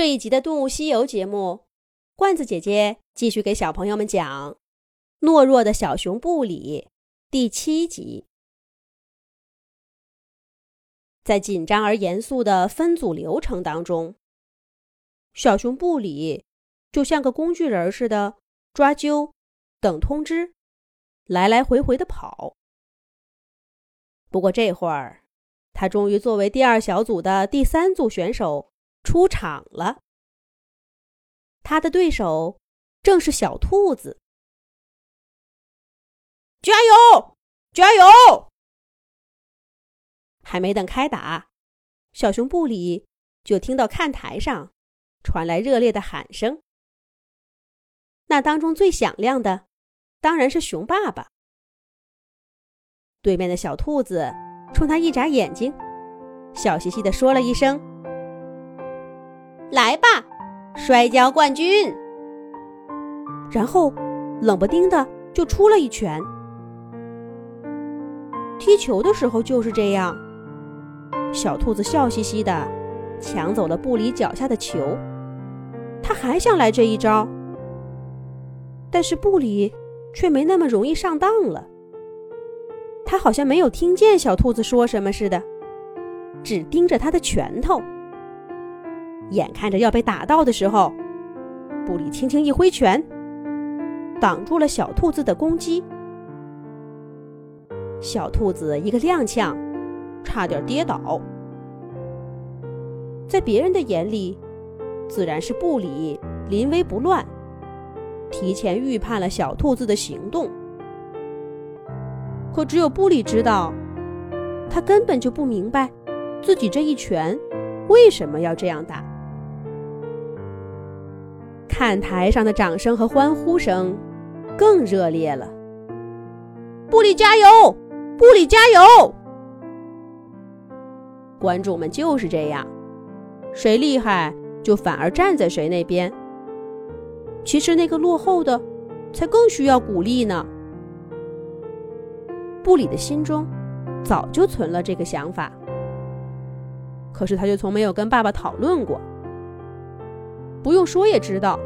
这一集的《动物西游》节目，罐子姐姐继续给小朋友们讲《懦弱的小熊布里》第七集。在紧张而严肃的分组流程当中，小熊布里就像个工具人似的，抓阄、等通知，来来回回的跑。不过这会儿，他终于作为第二小组的第三组选手。出场了，他的对手正是小兔子。加油，加油！还没等开打，小熊布里就听到看台上传来热烈的喊声。那当中最响亮的，当然是熊爸爸。对面的小兔子冲他一眨眼睛，笑嘻嘻的说了一声。来吧，摔跤冠军！然后冷不丁的就出了一拳。踢球的时候就是这样，小兔子笑嘻嘻的抢走了布里脚下的球，他还想来这一招，但是布里却没那么容易上当了。他好像没有听见小兔子说什么似的，只盯着他的拳头。眼看着要被打到的时候，布里轻轻一挥拳，挡住了小兔子的攻击。小兔子一个踉跄，差点跌倒。在别人的眼里，自然是布里临危不乱，提前预判了小兔子的行动。可只有布里知道，他根本就不明白自己这一拳为什么要这样打。看台上的掌声和欢呼声更热烈了。布里加油！布里加油！观众们就是这样，谁厉害就反而站在谁那边。其实那个落后的才更需要鼓励呢。布里的心中早就存了这个想法，可是他就从没有跟爸爸讨论过。不用说也知道。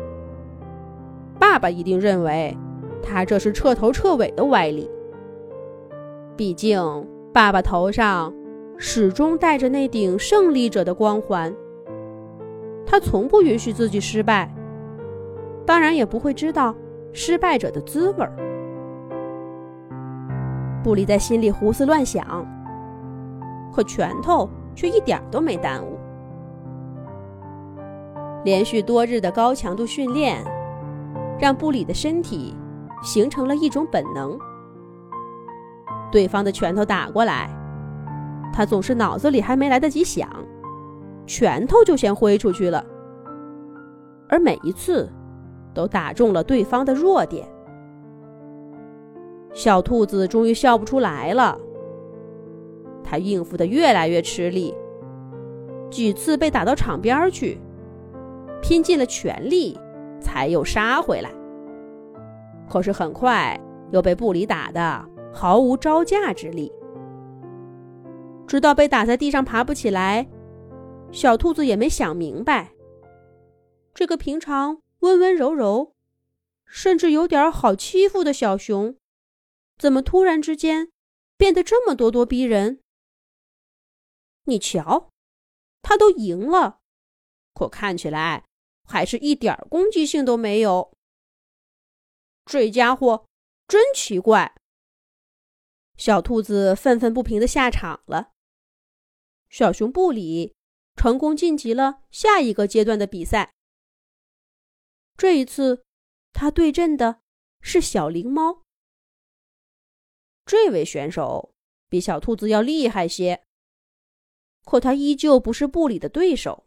爸爸一定认为，他这是彻头彻尾的歪理。毕竟，爸爸头上始终戴着那顶胜利者的光环。他从不允许自己失败，当然也不会知道失败者的滋味儿。布里在心里胡思乱想，可拳头却一点都没耽误。连续多日的高强度训练。让布里的身体形成了一种本能。对方的拳头打过来，他总是脑子里还没来得及想，拳头就先挥出去了。而每一次，都打中了对方的弱点。小兔子终于笑不出来了，他应付的越来越吃力，几次被打到场边去，拼尽了全力。才又杀回来，可是很快又被布里打得毫无招架之力，直到被打在地上爬不起来，小兔子也没想明白，这个平常温温柔柔，甚至有点好欺负的小熊，怎么突然之间变得这么咄咄逼人？你瞧，他都赢了，可看起来……还是一点攻击性都没有。这家伙真奇怪。小兔子愤愤不平的下场了。小熊布里成功晋级了下一个阶段的比赛。这一次，他对阵的是小灵猫。这位选手比小兔子要厉害些，可他依旧不是布里的对手。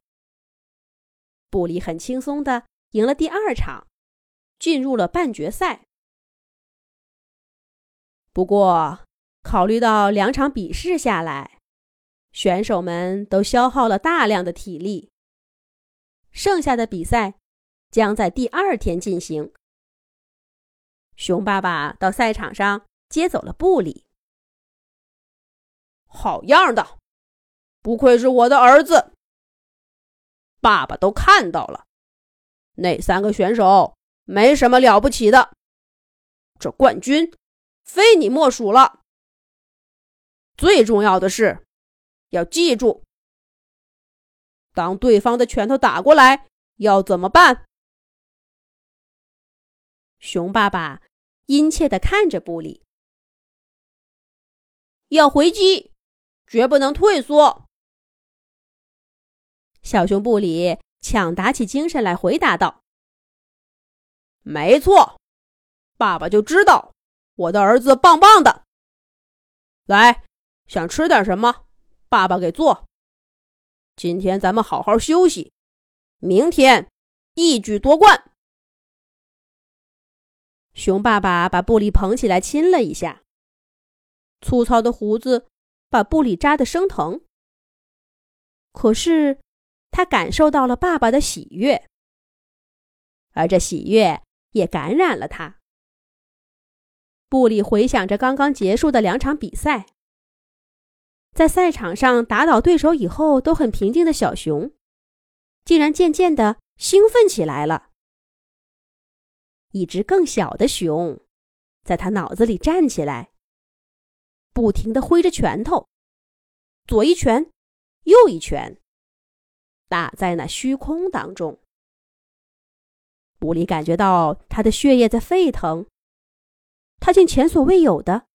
布里很轻松的赢了第二场，进入了半决赛。不过，考虑到两场比试下来，选手们都消耗了大量的体力，剩下的比赛将在第二天进行。熊爸爸到赛场上接走了布里。好样的，不愧是我的儿子。爸爸都看到了，那三个选手没什么了不起的，这冠军非你莫属了。最重要的是，要记住，当对方的拳头打过来，要怎么办？熊爸爸殷切的看着布里，要回击，绝不能退缩。小熊布里抢打起精神来回答道：“没错，爸爸就知道我的儿子棒棒的。来，想吃点什么，爸爸给做。今天咱们好好休息，明天一举夺冠。”熊爸爸把布里捧起来亲了一下，粗糙的胡子把布里扎得生疼。可是。他感受到了爸爸的喜悦，而这喜悦也感染了他。布里回想着刚刚结束的两场比赛，在赛场上打倒对手以后都很平静的小熊，竟然渐渐的兴奋起来了。一只更小的熊，在他脑子里站起来，不停的挥着拳头，左一拳，右一拳。打在那虚空当中，布里感觉到他的血液在沸腾，他竟前所未有的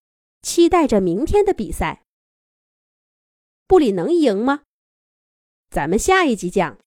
期待着明天的比赛。布里能赢吗？咱们下一集讲。